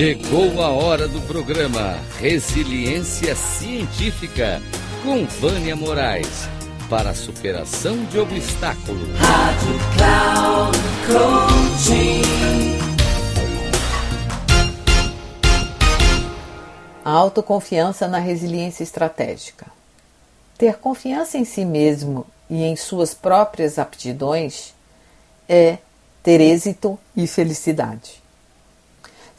Chegou a hora do programa Resiliência Científica com Vânia Moraes para a superação de obstáculos. Rádio Cloud Coaching. A autoconfiança na resiliência estratégica. Ter confiança em si mesmo e em suas próprias aptidões é ter êxito e felicidade.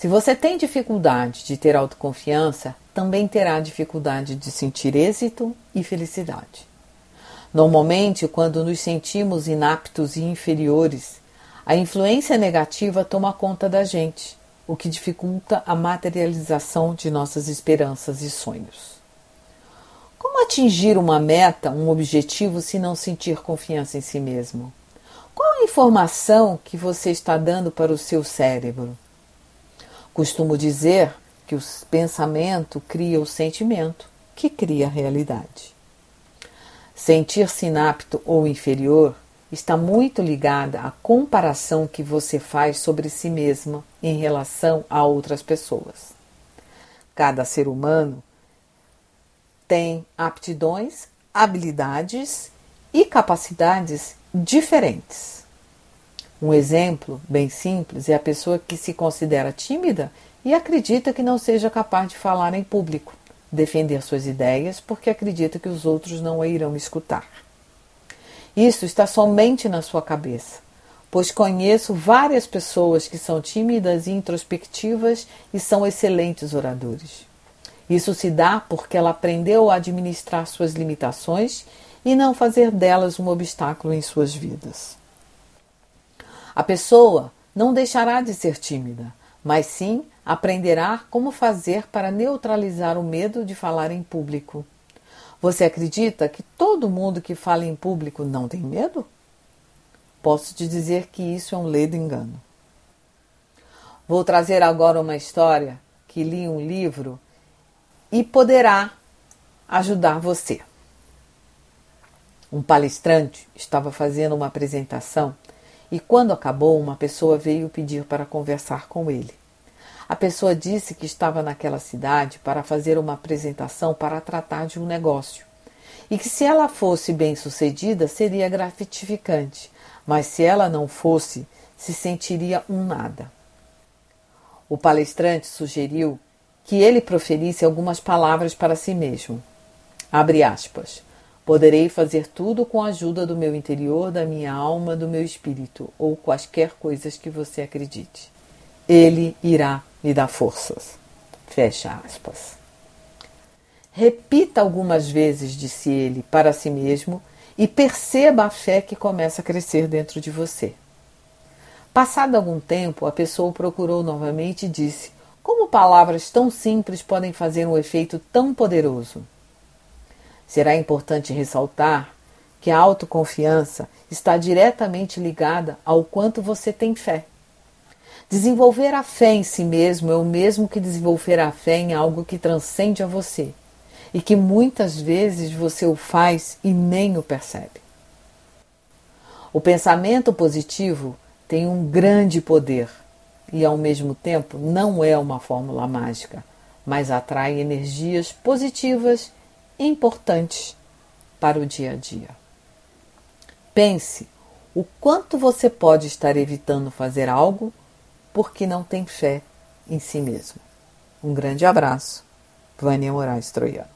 Se você tem dificuldade de ter autoconfiança, também terá dificuldade de sentir êxito e felicidade. Normalmente, quando nos sentimos inaptos e inferiores, a influência negativa toma conta da gente, o que dificulta a materialização de nossas esperanças e sonhos. Como atingir uma meta, um objetivo, se não sentir confiança em si mesmo? Qual a informação que você está dando para o seu cérebro? Costumo dizer que o pensamento cria o sentimento, que cria a realidade. Sentir-se inapto ou inferior está muito ligada à comparação que você faz sobre si mesma em relação a outras pessoas. Cada ser humano tem aptidões, habilidades e capacidades diferentes. Um exemplo bem simples é a pessoa que se considera tímida e acredita que não seja capaz de falar em público defender suas ideias porque acredita que os outros não a irão escutar. Isso está somente na sua cabeça, pois conheço várias pessoas que são tímidas e introspectivas e são excelentes oradores. Isso se dá porque ela aprendeu a administrar suas limitações e não fazer delas um obstáculo em suas vidas. A pessoa não deixará de ser tímida, mas sim aprenderá como fazer para neutralizar o medo de falar em público. Você acredita que todo mundo que fala em público não tem medo? Posso te dizer que isso é um ledo engano. Vou trazer agora uma história que li um livro e poderá ajudar você. Um palestrante estava fazendo uma apresentação e, quando acabou, uma pessoa veio pedir para conversar com ele. A pessoa disse que estava naquela cidade para fazer uma apresentação para tratar de um negócio e que se ela fosse bem-sucedida seria gratificante, mas se ela não fosse, se sentiria um nada. O palestrante sugeriu que ele proferisse algumas palavras para si mesmo. Abre aspas. Poderei fazer tudo com a ajuda do meu interior, da minha alma, do meu espírito, ou quaisquer coisas que você acredite. Ele irá me dá forças. Fecha aspas. Repita algumas vezes, disse ele, para si mesmo e perceba a fé que começa a crescer dentro de você. Passado algum tempo, a pessoa o procurou novamente e disse: Como palavras tão simples podem fazer um efeito tão poderoso? Será importante ressaltar que a autoconfiança está diretamente ligada ao quanto você tem fé. Desenvolver a fé em si mesmo é o mesmo que desenvolver a fé em algo que transcende a você e que muitas vezes você o faz e nem o percebe. O pensamento positivo tem um grande poder e, ao mesmo tempo, não é uma fórmula mágica, mas atrai energias positivas importantes para o dia a dia. Pense o quanto você pode estar evitando fazer algo porque não tem fé em si mesmo. Um grande abraço, Vânia Moraes Troiano.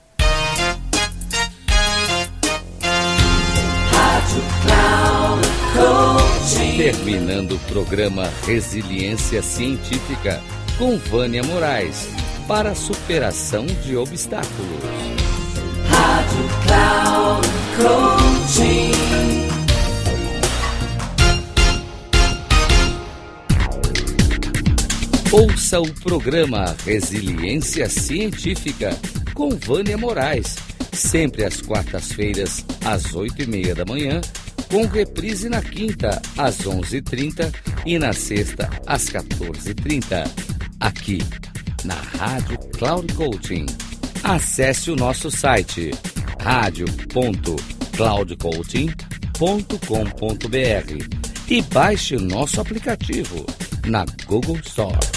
Terminando o programa Resiliência Científica com Vânia Moraes para superação de obstáculos. Rádio Cloud Coaching. Ouça o programa Resiliência Científica com Vânia Moraes, sempre às quartas-feiras, às oito e meia da manhã, com reprise na quinta, às onze e trinta e na sexta, às quatorze e trinta, aqui na Rádio Cloud Coaching. Acesse o nosso site radio.cloudcoaching.com.br e baixe o nosso aplicativo na Google Store.